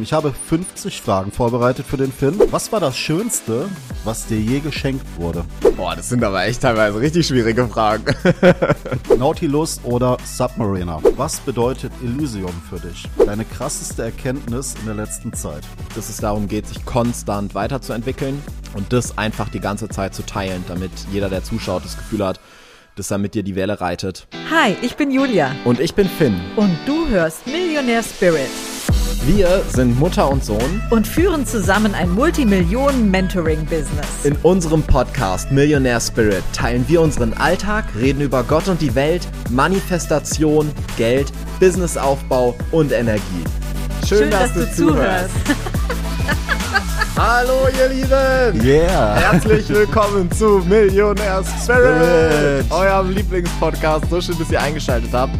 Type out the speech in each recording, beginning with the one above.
Ich habe 50 Fragen vorbereitet für den Finn. Was war das Schönste, was dir je geschenkt wurde? Boah, das sind aber echt teilweise richtig schwierige Fragen. Nautilus oder Submariner? Was bedeutet Elysium für dich? Deine krasseste Erkenntnis in der letzten Zeit? Dass es darum geht, sich konstant weiterzuentwickeln und das einfach die ganze Zeit zu teilen, damit jeder, der zuschaut, das Gefühl hat, dass er mit dir die Welle reitet. Hi, ich bin Julia. Und ich bin Finn. Und du hörst Millionär Spirit. Wir sind Mutter und Sohn und führen zusammen ein Multimillionen-Mentoring-Business. In unserem Podcast Millionär Spirit teilen wir unseren Alltag, reden über Gott und die Welt, Manifestation, Geld, Businessaufbau und Energie. Schön, Schön dass, dass, du zuhörst. Hallo ihr Lieben! Yeah! Herzlich willkommen zu Millionär Spirit, eurem Lieblingspodcast. So schön, dass ihr eingeschaltet habt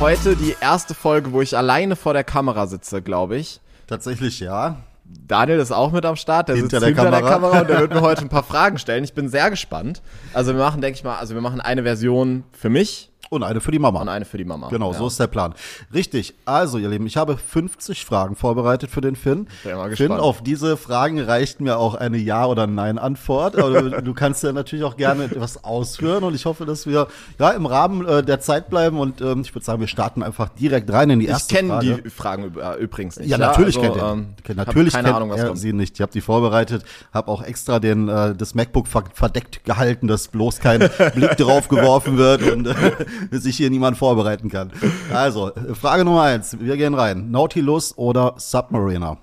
heute die erste Folge, wo ich alleine vor der Kamera sitze, glaube ich. Tatsächlich ja. Daniel ist auch mit am Start, der hinter sitzt der hinter Kamera. der Kamera und der wird mir heute ein paar Fragen stellen. Ich bin sehr gespannt. Also wir machen, denke ich mal, also wir machen eine Version für mich und eine für die Mama. Und eine für die Mama. Genau, ja. so ist der Plan. Richtig. Also, ihr Lieben, ich habe 50 Fragen vorbereitet für den Finn. Bin mal gespannt. Finn, auf diese Fragen reicht mir auch eine Ja- oder Nein-Antwort. Aber du kannst ja natürlich auch gerne etwas ausführen. Und ich hoffe, dass wir ja im Rahmen äh, der Zeit bleiben. Und ähm, ich würde sagen, wir starten einfach direkt rein in die erste Frage. Ich kenne die Fragen äh, übrigens nicht. Ja, natürlich also, kennt ihr. Ähm, natürlich keine kennt Ahnung, was er kommt. sie nicht. Ich habe die vorbereitet, habe auch extra den äh, das MacBook verdeckt gehalten, dass bloß kein Blick drauf geworfen wird und äh, sich hier niemand vorbereiten kann. Also, Frage Nummer eins. Wir gehen rein. Nautilus oder Submariner?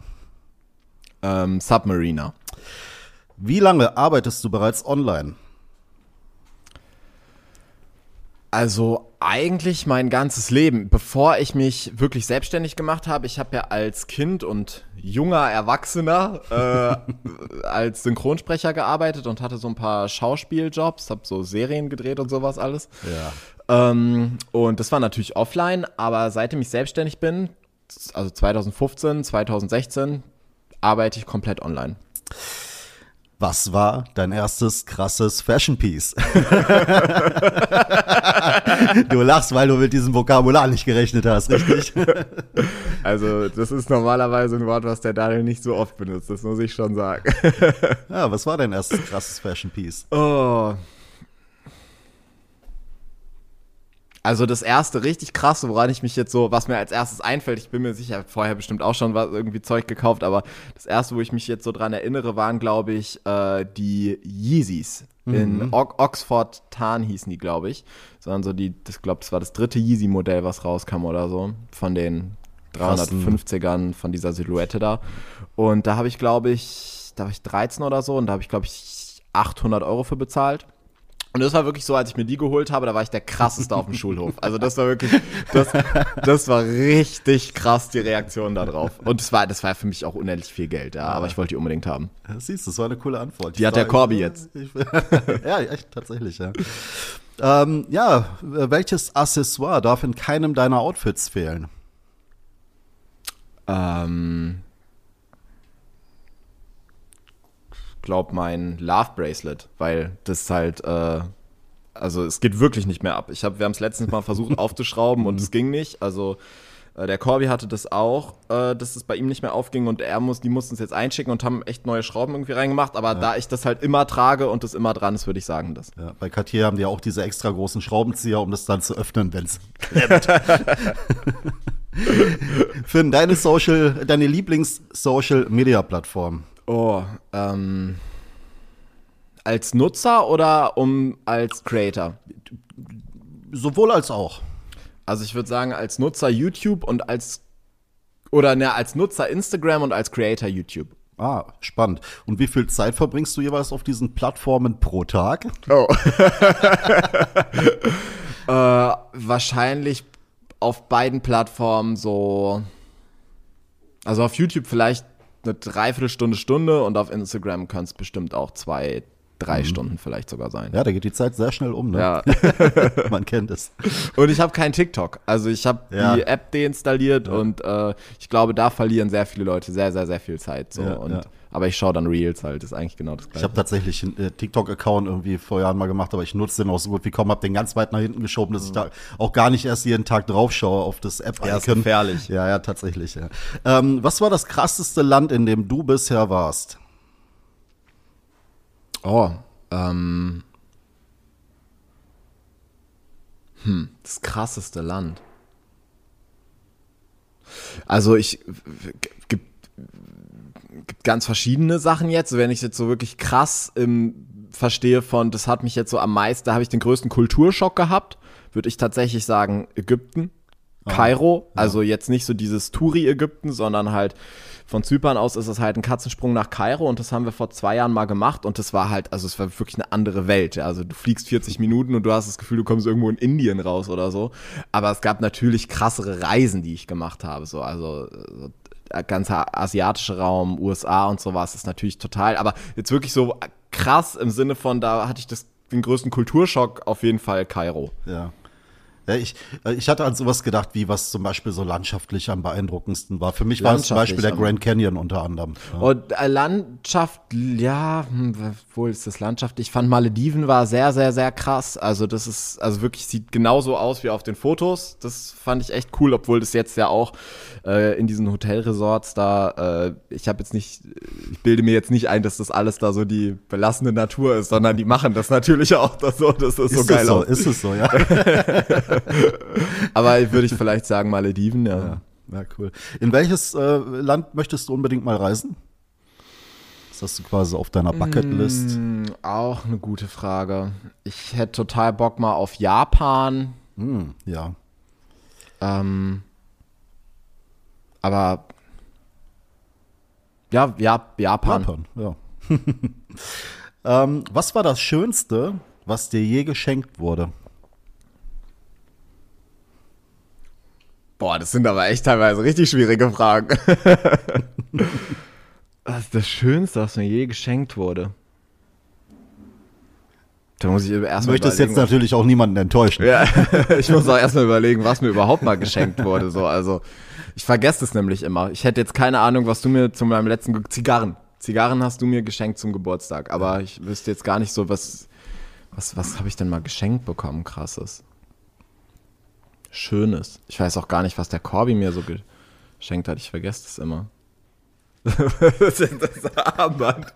Ähm, Submariner. Wie lange arbeitest du bereits online? Also eigentlich mein ganzes Leben, bevor ich mich wirklich selbstständig gemacht habe. Ich habe ja als Kind und junger Erwachsener äh, als Synchronsprecher gearbeitet und hatte so ein paar Schauspieljobs, habe so Serien gedreht und sowas alles. Ja. Ähm, und das war natürlich offline, aber seitdem ich selbstständig bin, also 2015, 2016, arbeite ich komplett online. Was war dein erstes krasses Fashion Piece? du lachst, weil du mit diesem Vokabular nicht gerechnet hast, richtig? Also, das ist normalerweise ein Wort, was der Daniel nicht so oft benutzt, das muss ich schon sagen. ja, was war dein erstes krasses Fashion Piece? Oh. Also das erste richtig krasse, woran ich mich jetzt so, was mir als erstes einfällt, ich bin mir sicher, vorher bestimmt auch schon was irgendwie Zeug gekauft, aber das erste, wo ich mich jetzt so dran erinnere, waren, glaube ich, äh, die Yeezys. In Mhm. o Oxford Tarn hießen die, glaube ich. Sondern so die, das glaube, das war das dritte Yeezy-Modell, was rauskam oder so. Von den Krassen. 350ern von dieser Silhouette da. Und da habe ich, glaube ich, da war ich 13 oder so und da habe ich, glaube ich, 800 Euro für bezahlt. Und das war wirklich so, als ich mir die geholt habe, da war ich der krasseste auf dem Schulhof. Also das war wirklich, das, das war richtig krass, die Reaktion da drauf. Und das war, das war für mich auch unendlich viel Geld, ja, aber ich wollte die unbedingt haben. Ja, siehst du, das war eine coole Antwort. Die hat der Corby jetzt. Ich, ja, echt, tatsächlich, ja. Ähm, ja, welches Accessoire darf in keinem deiner Outfits fehlen? Ähm, glaub mein Love Bracelet, weil das halt, äh, also es geht wirklich nicht mehr ab. Ich hab, wir haben es letztens mal versucht aufzuschrauben und es ging nicht. Also äh, der Corby hatte das auch, äh, dass es bei ihm nicht mehr aufging und er muss, die mussten es jetzt einschicken und haben echt neue Schrauben irgendwie reingemacht. Aber da ich das halt immer trage und das immer dran ist, würde ich sagen, das. Ja, bei Cartier haben die ja auch diese extra großen Schraubenzieher, um das dann zu öffnen, wenn es klemmt. Finn, deine Social, deine Lieblings-Social-Media-Plattform? Oh, ähm. Als Nutzer oder um als Creator? Sowohl als auch. Also ich würde sagen, als Nutzer YouTube und als oder ne, als Nutzer Instagram und als Creator YouTube. Ah, spannend. Und wie viel Zeit verbringst du jeweils auf diesen Plattformen pro Tag? Oh. äh, wahrscheinlich auf beiden Plattformen so. Also auf YouTube vielleicht eine Dreiviertelstunde, Stunde und auf Instagram es bestimmt auch zwei, drei Stunden vielleicht sogar sein. Ja, da geht die Zeit sehr schnell um, ne? Ja. Man kennt es. Und ich habe kein TikTok. Also ich habe Ja. die App deinstalliert und äh, ich glaube, da verlieren sehr viele Leute sehr, sehr, sehr viel Zeit. So. Ja, und, ja. Aber ich schaue dann Reels halt, ist eigentlich genau das Ich gleiche. habe tatsächlich einen äh, TikTok-Account irgendwie vor Jahren mal gemacht, aber ich nutze den auch so gut wie kaum, habe den ganz weit nach hinten geschoben, dass ich da auch gar nicht erst jeden Tag drauf schaue auf das app Ja, ist gefährlich. Ja, ja, tatsächlich. Ja. Ähm, was war das krasseste Land, in dem du bisher warst? Oh, ähm. Hm, das krasseste Land. Also ich gibt gibt ganz verschiedene Sachen jetzt. Wenn ich jetzt so wirklich krass im, verstehe von, das hat mich jetzt so am meisten, da habe ich den größten Kulturschock gehabt, würde ich tatsächlich sagen Ägypten, Kairo. Also jetzt nicht so dieses Touri-Ägypten, sondern halt von Zypern aus ist es halt ein Katzensprung nach Kairo und das haben wir vor zwei Jahren mal gemacht und das war halt, also es war wirklich eine andere Welt. Ja. Also du fliegst 40 Minuten und du hast das Gefühl, du kommst irgendwo in Indien raus oder so. Aber es gab natürlich krassere Reisen, die ich gemacht habe. So, also so der ganze asiatische Raum, USA und sowas ist natürlich total, aber jetzt wirklich so krass im Sinne von, da hatte ich das, den größten Kulturschock auf jeden Fall Kairo. Ja. Ja, ich, äh, ich hatte an sowas gedacht, wie was zum Beispiel so landschaftlich am beeindruckendsten war. Für mich war es zum Beispiel der Grand Canyon unter anderem. Ja. Und äh, Landschaft, ja, hm, wohl ist das Landschaft. Ich fand Malediven war sehr, sehr, sehr krass. Also das ist, also wirklich sieht genauso aus wie auf den Fotos. Das fand ich echt cool, obwohl das jetzt ja auch äh, in diesen Hotelresorts da, äh, ich habe jetzt nicht, ich bilde mir jetzt nicht ein, dass das alles da so die belassene Natur ist, sondern die machen das natürlich auch das so, dass das so ist geil es so, ist es so, ja. Aber würde ich vielleicht sagen Malediven, ja. ja. Ja, cool. In welches äh, Land möchtest du unbedingt mal reisen? Das hast du quasi auf deiner Bucketlist. Hm, auch eine gute Frage. Ich hätte total Bock mal auf Japan. Hm, ja. Ähm, aber ja, ja, Japan. Japan, ja. ähm, was war das Schönste, was dir je geschenkt wurde? Boah, das sind aber echt teilweise richtig schwierige Fragen. was ist das Schönste, was mir je geschenkt wurde? Da muss ich Du erstmal möchtest jetzt natürlich auch niemanden enttäuschen. Ja, ich muss auch erstmal überlegen, was mir überhaupt mal geschenkt wurde. So, also ich vergesse es nämlich immer. Ich hätte jetzt keine Ahnung, was du mir zu meinem letzten Ge Zigarren. Zigarren hast du mir geschenkt zum Geburtstag, aber ich wüsste jetzt gar nicht so, was, was, was habe ich denn mal geschenkt bekommen, krasses. Schönes. Ich weiß auch gar nicht, was der Corby mir so geschenkt hat. Ich vergesse das immer. was ist das Armband?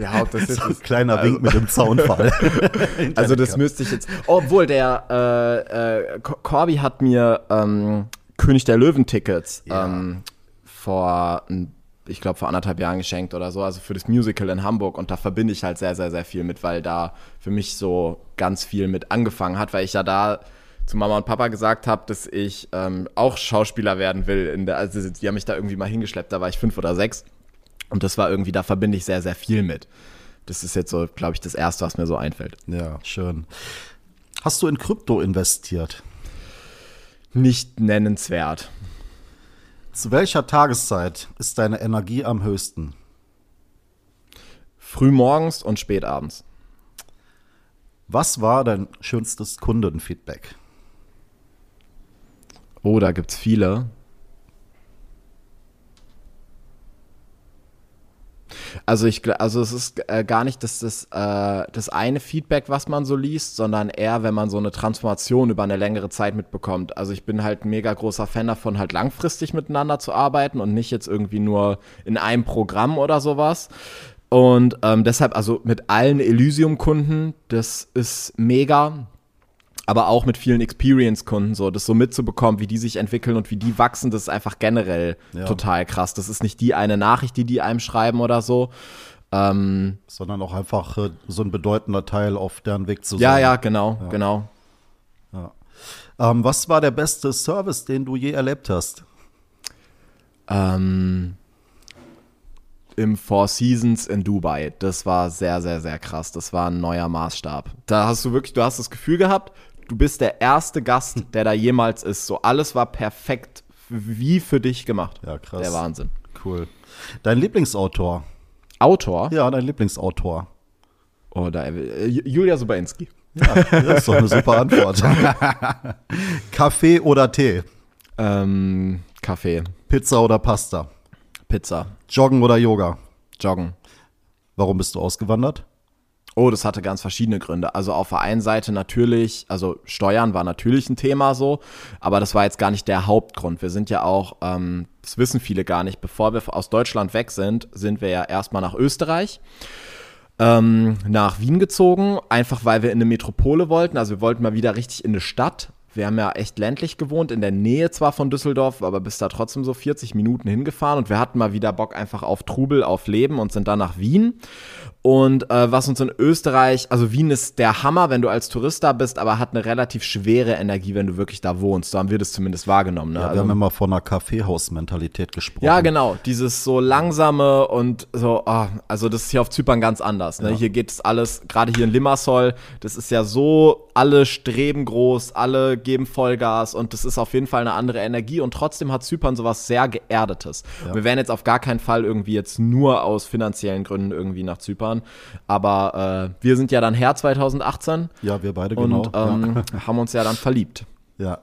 Ja, ob das jetzt So ein kleiner Wink mit dem Zaunfall. Also das müsste ich jetzt. Obwohl der äh, äh, Co- Corby hat mir ähm, König der Löwen Tickets Ja. ähm, vor, ein- ich glaube vor anderthalb Jahren geschenkt oder so, also für das Musical in Hamburg und da verbinde ich halt sehr sehr sehr viel mit, weil da für mich so ganz viel mit angefangen hat, weil ich ja da zu Mama und Papa gesagt habe, dass ich ähm, auch Schauspieler werden will. In der, also die haben mich da irgendwie mal hingeschleppt, da war ich fünf oder sechs und das war irgendwie, da verbinde ich sehr sehr viel mit. Das ist jetzt so, glaube ich, das erste, was mir so einfällt. ja, schön. Hast du in Krypto investiert? Nicht nennenswert. Zu welcher Tageszeit ist deine Energie am höchsten? Frühmorgens und spätabends. Was war dein schönstes Kundenfeedback? Oh, da gibt's viele. Also ich, also es ist äh, gar nicht das, das, äh, das eine Feedback, was man so liest, sondern eher, wenn man so eine Transformation über eine längere Zeit mitbekommt. Also ich bin halt ein mega großer Fan davon, halt langfristig miteinander zu arbeiten und nicht jetzt irgendwie nur in einem Programm oder sowas. Und ähm, deshalb, also mit allen Elysium-Kunden, das ist mega aber auch mit vielen Experience-Kunden so, das so mitzubekommen, wie die sich entwickeln und wie die wachsen, das ist einfach generell Ja. total krass. Das ist nicht die eine Nachricht, die die einem schreiben oder so. Ähm, Sondern auch einfach äh, so ein bedeutender Teil auf deren Weg zu ja, sein. ja, genau, genau. Ähm, was war der beste Service, den du je erlebt hast? Ähm, Im Four Seasons in Dubai. Das war sehr, sehr, sehr krass. Das war ein neuer Maßstab. Da hast du wirklich, du hast das Gefühl gehabt, du bist der erste Gast, der da jemals ist. So alles war perfekt wie für dich gemacht. Ja, krass. Der Wahnsinn. Cool. Dein Lieblingsautor? Autor? Ja, dein Lieblingsautor. Oder äh, Julia Sobainski. Ja, das ist doch eine super Antwort. Kaffee oder Tee? Ähm, Kaffee, Pizza oder Pasta? Pizza, Joggen oder Yoga? Joggen. Warum bist du ausgewandert? Oh, das hatte ganz verschiedene Gründe. Also auf der einen Seite natürlich, also Steuern war natürlich ein Thema so, aber das war jetzt gar nicht der Hauptgrund. Wir sind ja auch, ähm, das wissen viele gar nicht, bevor wir aus Deutschland weg sind, sind wir ja erstmal nach Österreich. Ähm, nach Wien gezogen, einfach weil wir in eine Metropole wollten. Also wir wollten mal wieder richtig in eine Stadt. Wir haben ja echt ländlich gewohnt, in der Nähe zwar von Düsseldorf, aber bis da trotzdem so 40 Minuten hingefahren und wir hatten mal wieder Bock einfach auf Trubel, auf Leben und sind dann nach Wien. Und äh, was uns in Österreich, also Wien ist der Hammer, wenn du als Tourist da bist, aber hat eine relativ schwere Energie, wenn du wirklich da wohnst. So haben wir das zumindest wahrgenommen. Ne? Ja, wir also, haben immer von einer Kaffeehausmentalität gesprochen. ja, genau. Dieses so langsame und so, ah, also das ist hier auf Zypern ganz anders. Ne? Hier geht es alles, gerade hier in Limassol, das ist ja so, alle streben groß, alle geben Vollgas und das ist auf jeden Fall eine andere Energie und trotzdem hat Zypern sowas sehr Geerdetes. Wir wären jetzt auf gar keinen Fall irgendwie jetzt nur aus finanziellen Gründen irgendwie nach Zypern, aber äh, wir sind ja dann her 2018 Ja, wir beide genau. und ähm, haben uns ja dann verliebt. ja. ja.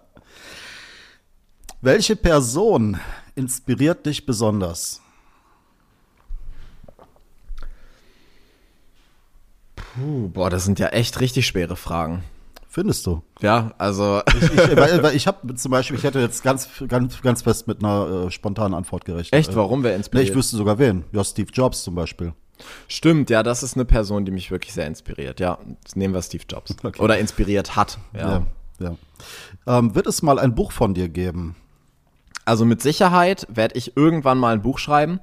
Welche Person inspiriert dich besonders? Puh, boah, das sind ja echt richtig schwere Fragen. Findest du? Ja, also Ich, ich, weil, weil ich habe zum Beispiel, ich hätte jetzt ganz, ganz, ganz fest mit einer äh, spontanen Antwort gerechnet. echt, warum wer Ne, inspiriert? ich wüsste sogar wen. Ja, Steve Jobs zum Beispiel. Stimmt, ja, das ist eine Person, die mich wirklich sehr inspiriert. Ja, jetzt nehmen wir Steve Jobs. Okay. Oder inspiriert hat. Ja. Ja. ja. Ähm, wird es mal ein Buch von dir geben? Also mit Sicherheit werde ich irgendwann mal ein Buch schreiben.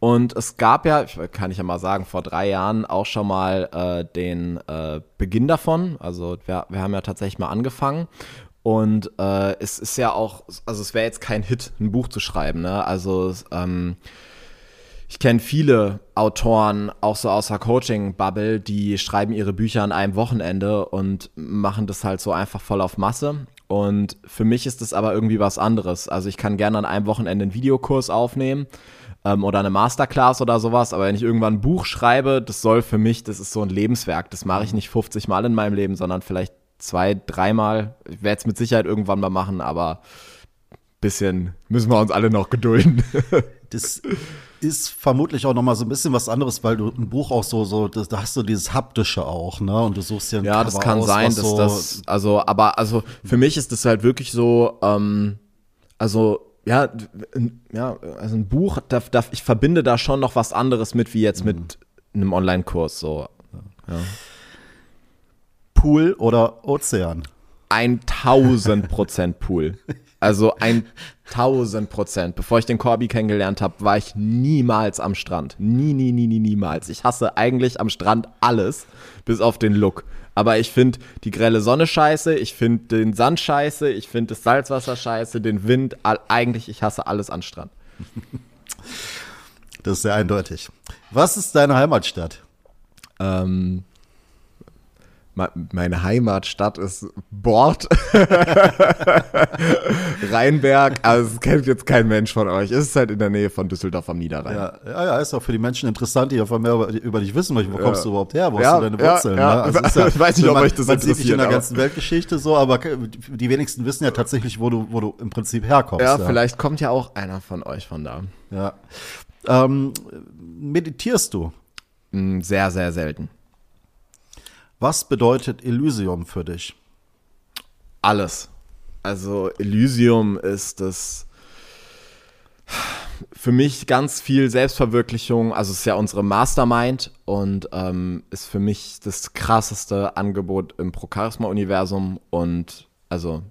Und es gab ja, kann ich ja mal sagen, vor drei Jahren auch schon mal äh, den äh, Beginn davon. Also wir, wir haben ja tatsächlich mal angefangen. Und äh, es ist ja auch, also es wäre jetzt kein Hit, ein Buch zu schreiben. Ne? Also es, ähm, ich kenne viele Autoren, auch so aus der Coaching-Bubble, die schreiben ihre Bücher an einem Wochenende und machen das halt so einfach voll auf Masse. Und für mich ist das aber irgendwie was anderes. Also ich kann gerne an einem Wochenende einen Videokurs aufnehmen ähm, oder eine Masterclass oder sowas, aber wenn ich irgendwann ein Buch schreibe, das soll für mich, das ist so ein Lebenswerk. Das mache ich nicht 50 Mal in meinem Leben, sondern vielleicht zwei, dreimal. Ich werde es mit Sicherheit irgendwann mal machen, aber bisschen müssen wir uns alle noch gedulden. Das ist vermutlich auch noch mal so ein bisschen was anderes, weil du ein Buch auch so, so das, da hast du dieses haptische auch, ne? Und du suchst dir ein Ja, das Cover kann aus, sein, dass so, das, also, aber, also, für mich ist das halt wirklich so, ähm, also, ja, ja, also ein Buch, da, da, ich verbinde da schon noch was anderes mit, wie jetzt mit einem Online-Kurs, so. Pool oder Ozean. 1000 Prozent Pool. Also 1000 Prozent. Bevor ich den Corby kennengelernt habe, war ich niemals am Strand. Nie, nie, nie, nie, niemals. Ich hasse eigentlich am Strand alles, bis auf den Look. Aber ich finde die grelle Sonne scheiße, ich finde den Sand scheiße, ich finde das Salzwasser scheiße, den Wind, all, eigentlich, ich hasse alles an Strand. Das ist sehr eindeutig. Was ist deine Heimatstadt? Ähm, meine Heimatstadt ist Bord. Rheinberg, also das kennt jetzt kein Mensch von euch. Es ist halt in der Nähe von Düsseldorf am Niederrhein. Ja, ja, ja, ist auch für die Menschen interessant, die einfach mehr über, über dich wissen möchten. Wo kommst du überhaupt her? Wo Ja, hast du deine ja, Wurzeln? ja. Ne? Also ja, Ich weiß nicht, ob man, euch das man sieht dich interessiert, in der ganzen Weltgeschichte so, aber die wenigsten wissen ja tatsächlich, wo du, wo du im Prinzip herkommst. Ja, vielleicht kommt ja auch einer von euch von da. Ja. Ähm, meditierst du? Mm, Sehr, sehr selten. Was bedeutet Elysium für dich? Alles. Also Elysium ist das für mich ganz viel Selbstverwirklichung. Also es ist ja unsere Mastermind und ähm, ist für mich das krasseste Angebot im Pro-Charisma-Universum und also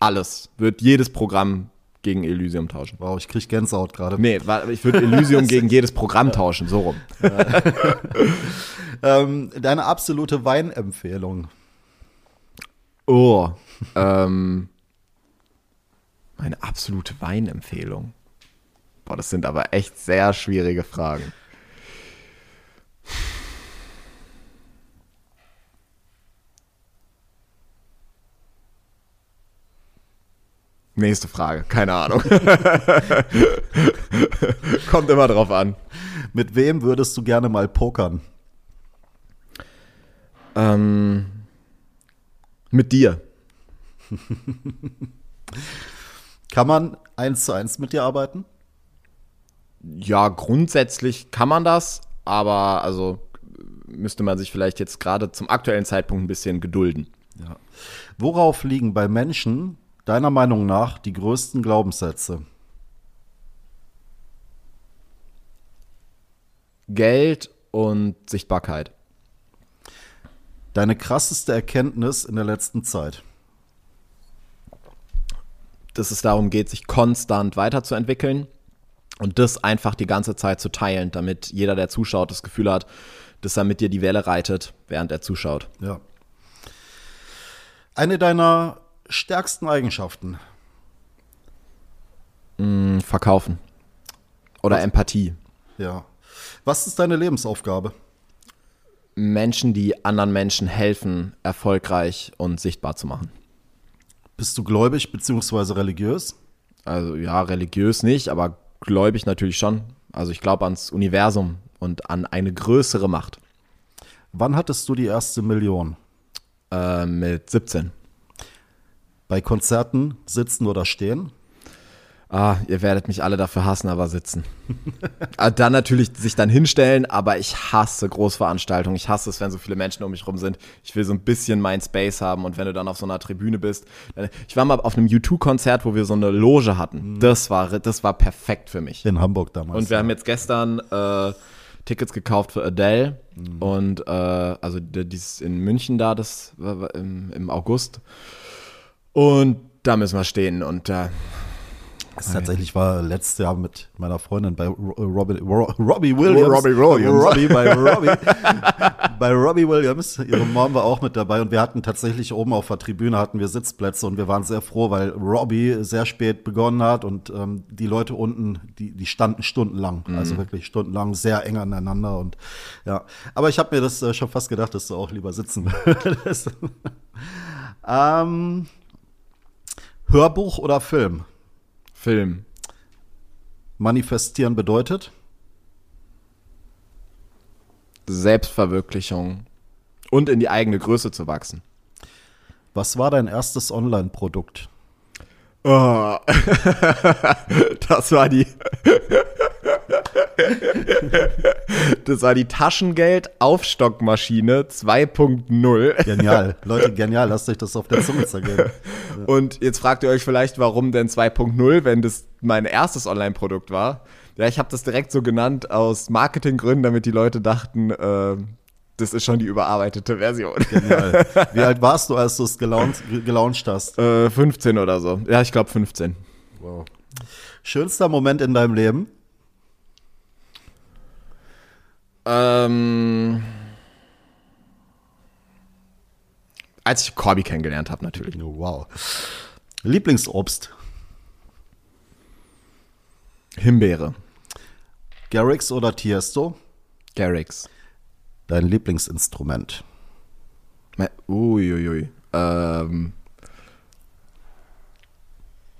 alles. Wird jedes Programm gegen Elysium tauschen. Wow, ich krieg Gänsehaut gerade. Nee, ich würde Elysium gegen jedes Programm tauschen, so rum. Ähm, deine absolute Weinempfehlung. Oh. ähm, meine absolute Weinempfehlung. Boah, das sind aber echt sehr schwierige Fragen. Nächste Frage, keine Ahnung. Kommt immer drauf an. Mit wem würdest du gerne mal pokern? Ähm, mit dir. Kann man eins zu eins mit dir arbeiten? Ja, grundsätzlich kann man das, aber also müsste man sich vielleicht jetzt gerade zum aktuellen Zeitpunkt ein bisschen gedulden. Ja. Worauf liegen bei Menschen deiner Meinung nach die größten Glaubenssätze? Geld und Sichtbarkeit. Deine krasseste Erkenntnis in der letzten Zeit? Dass es darum geht, sich konstant weiterzuentwickeln und das einfach die ganze Zeit zu teilen, damit jeder, der zuschaut, das Gefühl hat, dass er mit dir die Welle reitet, während er zuschaut. Ja. Eine deiner stärksten Eigenschaften? Mm, verkaufen. Oder Was? Empathie. Ja. Was ist deine Lebensaufgabe? Menschen, die anderen Menschen helfen, erfolgreich und sichtbar zu machen. Bist du gläubig bzw. religiös? Also ja, religiös nicht, aber gläubig natürlich schon. Also ich glaube ans Universum und an eine größere Macht. Wann hattest du die erste Million? Äh, mit 17. Bei Konzerten sitzen oder stehen? Ah, ihr werdet mich alle dafür hassen, aber sitzen. Ah, dann natürlich sich dann hinstellen, aber ich hasse Großveranstaltungen. Ich hasse es, wenn so viele Menschen um mich rum sind. Ich will so ein bisschen mein Space haben und wenn du dann auf so einer Tribüne bist. Ich war mal auf einem U2-Konzert, wo wir so eine Loge hatten. Das war, das war perfekt für mich. In Hamburg damals. Und wir haben jetzt gestern äh, Tickets gekauft für Adele Mhm. und äh, also die, die ist in München da, das im, im August. Und da müssen wir stehen und äh, Das tatsächlich war letztes Jahr mit meiner Freundin bei Ro- Robbie, Ro- Robbie Williams. Robbie Williams. Robbie bei Robbie. bei Robbie Williams. Ihre Mom war auch mit dabei und wir hatten tatsächlich oben auf der Tribüne hatten wir Sitzplätze und wir waren sehr froh, weil Robbie sehr spät begonnen hat und ähm, die Leute unten, die, die standen stundenlang. Also wirklich stundenlang sehr eng aneinander und ja. Aber ich habe mir das äh, schon fast gedacht, dass du auch lieber sitzen würdest. ähm, Hörbuch oder Film? Film. Manifestieren bedeutet? Selbstverwirklichung und in die eigene Größe zu wachsen. Was war dein erstes Online-Produkt? Oh. das war die. das war die Taschengeld-Aufstockmaschine 2.0. Genial. Leute, genial. Lasst euch das auf der Zunge zergehen. Und jetzt fragt ihr euch vielleicht, warum denn 2.0, wenn das mein erstes Online-Produkt war. Ja, ich habe das direkt so genannt aus Marketinggründen, damit die Leute dachten, äh, das ist schon die überarbeitete Version. Genial. Wie alt warst du, als du es gelauncht, gelauncht hast? äh, 15 oder so. Ja, ich glaube 15. Wow. Schönster Moment in deinem Leben? Ähm, als ich Corby kennengelernt habe, natürlich. Oh, wow. Lieblingsobst? Himbeere. Garrix oder Tiesto? Garrix. Dein Lieblingsinstrument? Uiuiui. Ähm,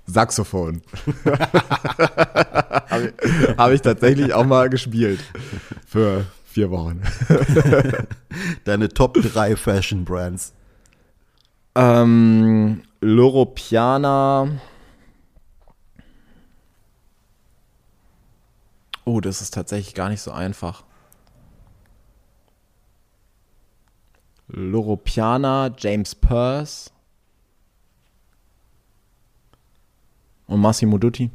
Saxophon. Habe ich, hab ich tatsächlich auch mal gespielt. Für vier Wochen. Deine Top 3 Fashion Brands? Ähm, Loro Piana. Oh, das ist tatsächlich gar nicht so einfach. Loro Piana, James Peirce und Massimo Dutti.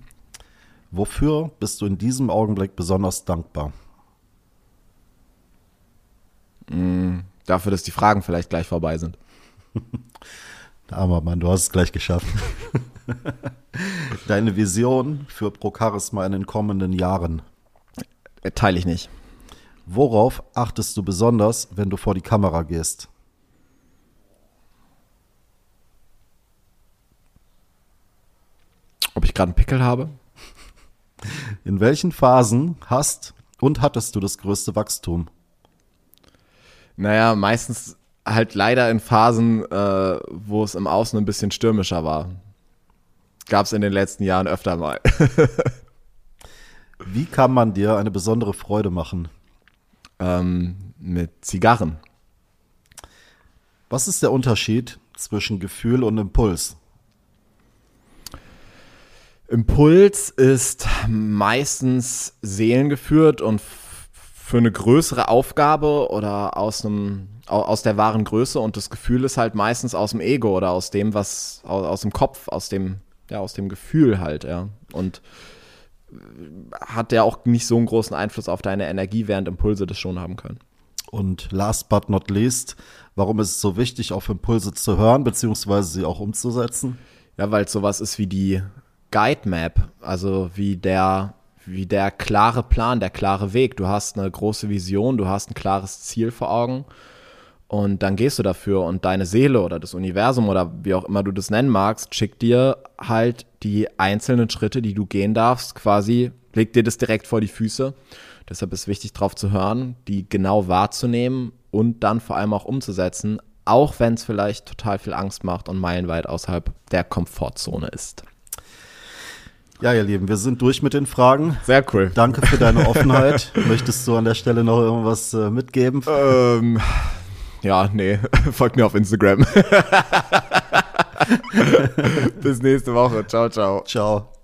Wofür bist du in diesem Augenblick besonders dankbar? Dafür, dass die Fragen vielleicht gleich vorbei sind. Armer Mann, du hast es gleich geschafft. Deine Vision für Procharisma in den kommenden Jahren? Teile ich nicht. Worauf achtest du besonders, wenn du vor die Kamera gehst? Ob ich gerade einen Pickel habe? In welchen Phasen hast und hattest du das größte Wachstum? Naja, meistens halt leider in Phasen, äh, wo es im Außen ein bisschen stürmischer war. Gab es in den letzten Jahren öfter mal. Wie kann man dir eine besondere Freude machen? ähm, mit Zigarren. Was ist der Unterschied zwischen Gefühl und Impuls? Impuls ist meistens seelengeführt und für eine größere Aufgabe oder aus einem aus der wahren Größe und das Gefühl ist halt meistens aus dem Ego oder aus dem was aus, aus dem Kopf, aus dem ja aus dem Gefühl halt, ja. Und hat ja auch nicht so einen großen Einfluss auf deine Energie, während Impulse das schon haben können. Und last but not least, warum ist es so wichtig, auf Impulse zu hören, beziehungsweise sie auch umzusetzen? Ja, weil es sowas ist wie die Guide Map, also wie der, wie der klare Plan, der klare Weg. Du hast eine große Vision, du hast ein klares Ziel vor Augen und dann gehst du dafür und deine Seele oder das Universum oder wie auch immer du das nennen magst, schickt dir halt die einzelnen Schritte, die du gehen darfst, quasi, legt dir das direkt vor die Füße. Deshalb ist wichtig, drauf zu hören, die genau wahrzunehmen und dann vor allem auch umzusetzen, auch wenn es vielleicht total viel Angst macht und meilenweit außerhalb der Komfortzone ist. Ja, ihr Lieben, wir sind durch mit den Fragen. Sehr cool. Danke für deine Offenheit. Möchtest du an der Stelle noch irgendwas äh, mitgeben? Ähm, ja, nee, folgt mir auf Instagram. Bis nächste Woche. Ciao, ciao. Ciao.